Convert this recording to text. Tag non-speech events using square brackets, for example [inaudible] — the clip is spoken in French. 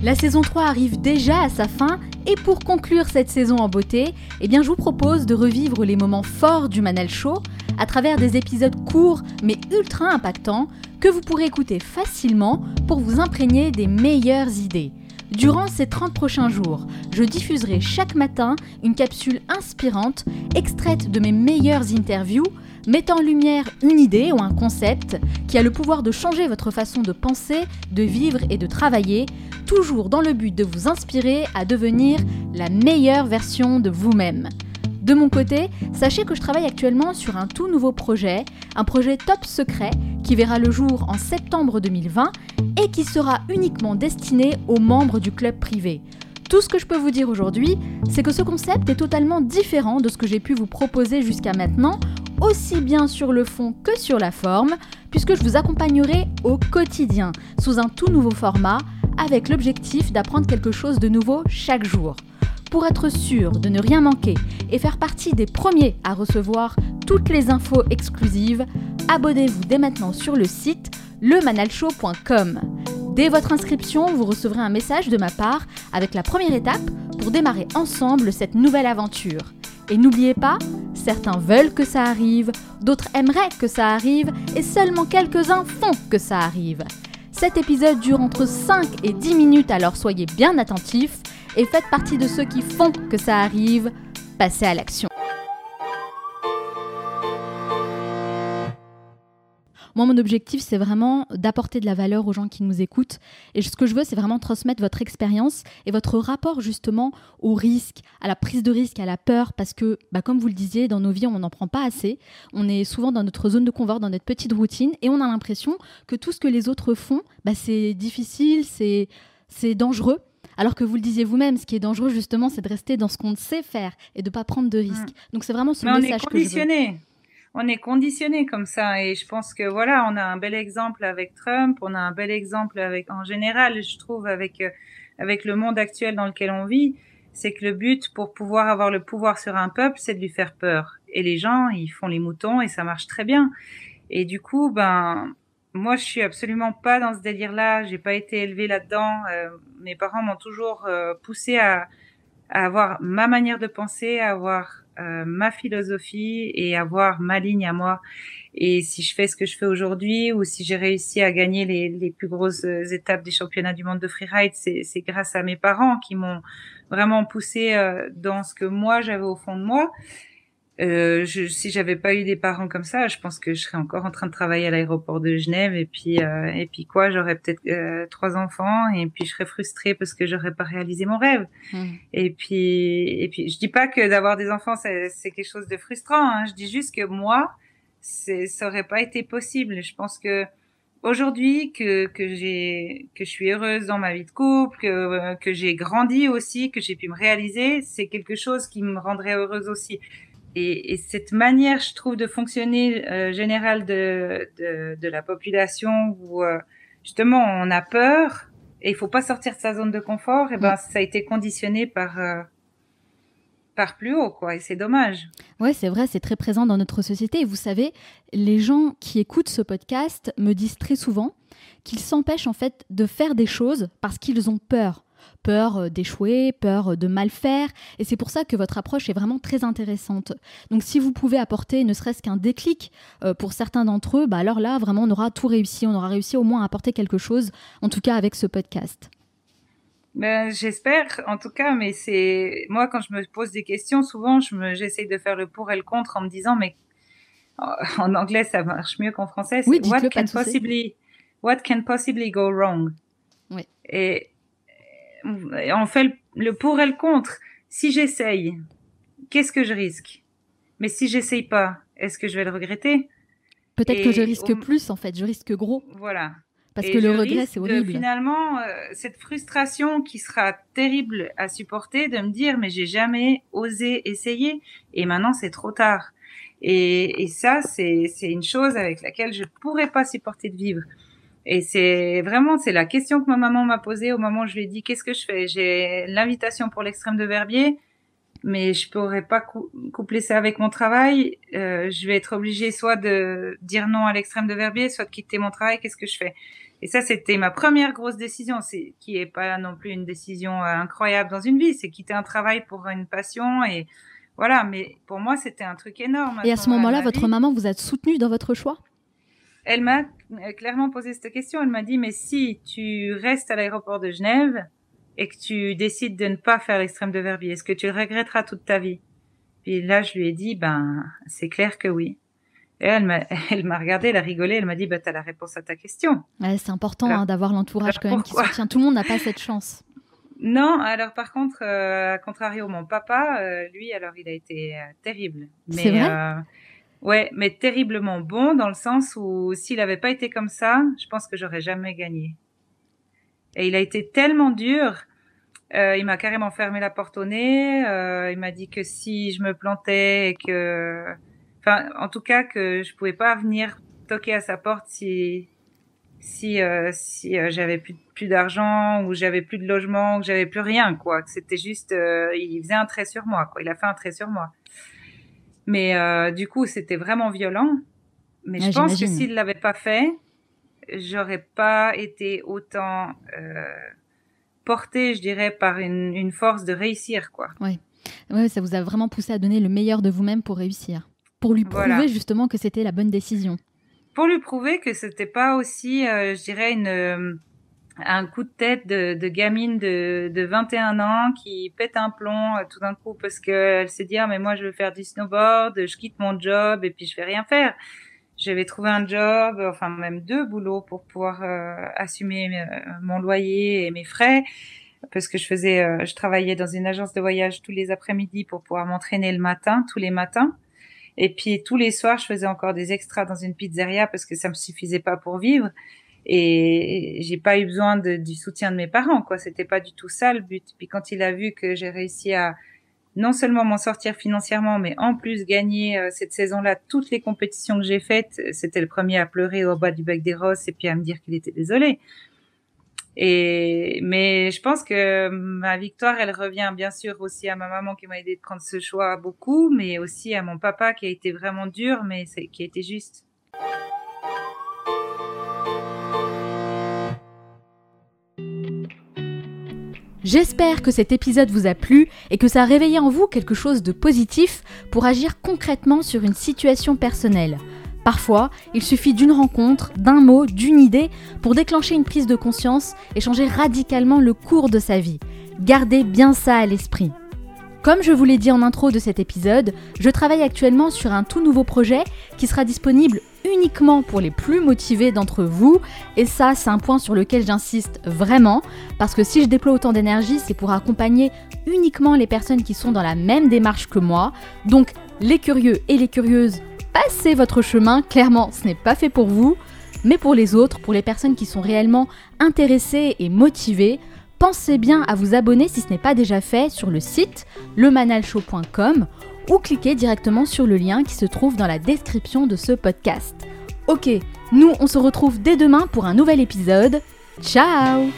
La saison 3 arrive déjà à sa fin et pour conclure cette saison en beauté, eh je vous propose de revivre les moments forts du Manal Show à travers des épisodes courts mais ultra impactants que vous pourrez écouter facilement pour vous imprégner des meilleures idées. Durant ces 30 prochains jours, je diffuserai chaque matin une capsule inspirante extraite de mes meilleures interviews mettant en lumière une idée ou un concept qui a le pouvoir de changer votre façon de penser, de vivre et de travailler, toujours dans le but de vous inspirer à devenir la meilleure version de vous-même. De mon côté, sachez que je travaille actuellement sur un tout nouveau projet, un projet top secret qui verra le jour en septembre 2020 et qui sera uniquement destiné aux membres du club privé. Tout ce que je peux vous dire aujourd'hui, c'est que ce concept est totalement différent de ce que j'ai pu vous proposer jusqu'à maintenant, aussi bien sur le fond que sur la forme, puisque je vous accompagnerai au quotidien, sous un tout nouveau format, avec l'objectif d'apprendre quelque chose de nouveau chaque jour. Pour être sûr de ne rien manquer et faire partie des premiers à recevoir toutes les infos exclusives, abonnez-vous dès maintenant sur le site lemanalshow.com. Dès votre inscription, vous recevrez un message de ma part avec la première étape pour démarrer ensemble cette nouvelle aventure. Et n'oubliez pas, certains veulent que ça arrive, d'autres aimeraient que ça arrive, et seulement quelques-uns font que ça arrive. Cet épisode dure entre 5 et 10 minutes, alors soyez bien attentifs et faites partie de ceux qui font que ça arrive. Passez à l'action. Moi, mon objectif, c'est vraiment d'apporter de la valeur aux gens qui nous écoutent. Et ce que je veux, c'est vraiment transmettre votre expérience et votre rapport justement au risque, à la prise de risque, à la peur. Parce que, bah, comme vous le disiez, dans nos vies, on n'en prend pas assez. On est souvent dans notre zone de confort, dans notre petite routine. Et on a l'impression que tout ce que les autres font, bah, c'est difficile, c'est dangereux. Alors que vous le disiez vous-même, ce qui est dangereux justement, c'est de rester dans ce qu'on sait faire et de ne pas prendre de risques. Mmh. Donc c'est vraiment ce message que je veux on est conditionné comme ça. Et je pense que voilà on a un bel exemple avec Trump on a un bel exemple avec en général je trouve avec euh, avec le monde actuel dans lequel on vit c'est que le but pour pouvoir avoir le pouvoir sur un peuple c'est de lui faire peur. Et les gens ils font les moutons et ça marche très bien. Et du coup ben moi je suis absolument pas dans ce délire là j'ai pas été élevée là dedans euh, mes parents m'ont toujours euh, poussé à, à avoir ma manière de penser à avoir euh, ma philosophie et avoir ma ligne à moi. Et si je fais ce que je fais aujourd'hui ou si j'ai réussi à gagner les, les, plus grosses étapes des championnats du monde de freeride, c'est grâce à mes parents qui m'ont vraiment poussé euh, dans ce que moi j'avais au fond de moi. Euh, je, si j'avais pas eu des parents comme ça, je pense que je serais encore en train de travailler à l'aéroport de Genève et puis euh, et puis quoi, j'aurais peut-être euh, trois enfants et puis je serais frustrée parce que j'aurais pas réalisé mon rêve. Mmh. Et puis et puis je dis pas que d'avoir des enfants c'est quelque chose de frustrant. Hein. Je dis juste que moi, ça aurait pas été possible. Je pense que aujourd'hui que que j'ai que je suis heureuse dans ma vie de couple, que que j'ai grandi aussi, que j'ai pu me réaliser, c'est quelque chose qui me rendrait heureuse aussi et, cette manière, je trouve, de fonctionner euh, générale de, de, la population où euh, justement on a peur et il faut pas sortir de sa zone de confort, et ben ça a été conditionné par euh, par plus haut, quoi. Et c'est dommage. Ouais, c'est vrai, c'est très présent dans notre société. Et vous savez, les gens qui écoutent ce podcast me disent très souvent qu'ils s'empêchent en fait de faire des choses parce qu'ils ont peur peur euh, d'échouer, peur euh, de mal faire. Et c'est pour ça que votre approche est vraiment très intéressante. Donc si vous pouvez apporter ne serait-ce qu'un déclic euh, pour certains d'entre eux, bah alors là, vraiment, on aura tout réussi. On aura réussi au moins à apporter quelque chose, en tout cas avec ce podcast. Ben, j'espère, en tout cas, mais c'est moi quand je me pose des questions, souvent je me j'essaye de faire le pour et le contre en me disant mais [laughs] en anglais ça marche mieux qu'en français. Oui, what can possibly what can possibly go wrong? Oui. Et on fait le, pour et le contre. Si j'essaye, qu'est-ce que je risque? Mais si j'essaye pas, est-ce que je vais le regretter? Peut-être que je risque plus en fait, je risque gros. Voilà. Parce que le regret, c'est horrible. finalement, euh, cette frustration qui sera terrible à supporter, de me dire mais j'ai jamais osé essayer et maintenant c'est trop tard. Et, et ça, c'est une chose avec laquelle je pourrais pas supporter de vivre. Et c'est vraiment, c'est la question que ma maman m'a posée au moment où je lui ai dit qu'est-ce que je fais? J'ai l'invitation pour l'extrême de Verbier, mais je pourrais pas coupler ça avec mon travail. Euh, je vais être obligée soit de dire non à l'extrême de Verbier, soit de quitter mon travail. Qu'est-ce que je fais? Et ça, c'était ma première grosse décision, c'est qui est pas non plus une décision euh, incroyable dans une vie, c'est quitter un travail pour une passion et voilà. Mais pour moi, c'était un truc énorme. Et à ce moment-là, votre maman vous a soutenu dans votre choix? Elle m'a clairement posé cette question. Elle m'a dit mais si tu restes à l'aéroport de Genève et que tu décides de ne pas faire l'extrême de Verbier, est-ce que tu le regretteras toute ta vie? Puis là, je lui ai dit ben c'est clair que oui. Et elle m'a, [laughs] elle m'a regardé, elle a rigolé, elle m'a dit, bah, t'as la réponse à ta question. Ouais, c'est important hein, d'avoir l'entourage quand même qui soutient. Tout le monde n'a pas cette chance. Non, alors par contre, euh, à contrario, mon papa, euh, lui, alors il a été euh, terrible. C'est vrai? euh, Ouais, mais terriblement bon dans le sens où s'il avait pas été comme ça, je pense que j'aurais jamais gagné. Et il a été tellement dur. il m'a carrément fermé la porte au nez. il m'a dit que si je me plantais et que enfin, en tout cas, que je pouvais pas venir toquer à sa porte si si euh, si euh, j'avais plus plus d'argent ou j'avais plus de logement ou j'avais plus rien quoi c'était juste euh, il faisait un trait sur moi quoi il a fait un trait sur moi mais euh, du coup c'était vraiment violent. Mais je pense que s'il l'avait pas fait j'aurais pas été autant portée je dirais par une, une force de réussir quoi. Oui ouais, ça vous a vraiment poussé à donner le meilleur de vous-même pour réussir. Pour lui prouver justement que c'était la bonne décision. Pour lui prouver que c'était pas aussi, euh, je dirais, une, euh, un coup de tête de, de gamine de, de, 21 ans qui pète un plomb euh, tout d'un coup parce qu'elle s'est dit ah mais moi je veux faire du snowboard, je quitte mon job et puis je vais rien faire. J'avais trouvé un job, enfin même deux boulots pour pouvoir assumer mon loyer et mes frais parce que je faisais, je travaillais dans une agence de voyage tous les après-midi pour pouvoir m'entraîner le matin, tous les matins. Et puis tous les soirs, je faisais encore des extras dans une pizzeria parce que ça me suffisait pas pour vivre. Et j'ai pas eu besoin de, du soutien de mes parents, quoi. C'était pas du tout ça le but. Puis quand il a vu que j'ai réussi à non seulement m'en sortir financièrement, mais en plus gagner euh, cette saison-là toutes les compétitions que j'ai faites, c'était le premier à pleurer au bas du bec des roses et puis à me dire qu'il était désolé. Et mais je pense que ma victoire, elle revient bien sûr aussi à ma maman qui m'a aidé de prendre ce choix beaucoup, mais aussi à mon papa qui a été vraiment dur, mais qui a été juste. J'espère que cet épisode vous a plu et que ça a réveillé en vous quelque chose de positif pour agir concrètement sur une situation personnelle. Parfois, il suffit d'une rencontre, d'un mot, d'une idée pour déclencher une prise de conscience et changer radicalement le cours de sa vie. Gardez bien ça à l'esprit. Comme je vous l'ai dit en intro de cet épisode, je travaille actuellement sur un tout nouveau projet qui sera disponible uniquement pour les plus motivés d'entre vous. Et ça, c'est un point sur lequel j'insiste vraiment, parce que si je déploie autant d'énergie, c'est pour accompagner uniquement les personnes qui sont dans la même démarche que moi. Donc, les curieux et les curieuses passez votre chemin, clairement ce n'est pas fait pour vous, mais pour les autres, pour les personnes qui sont réellement intéressées et motivées, pensez bien à vous abonner si ce n'est pas déjà fait sur le site lemanalshow.com ou cliquez directement sur le lien qui se trouve dans la description de ce podcast. Ok, nous on se retrouve dès demain pour un nouvel épisode. Ciao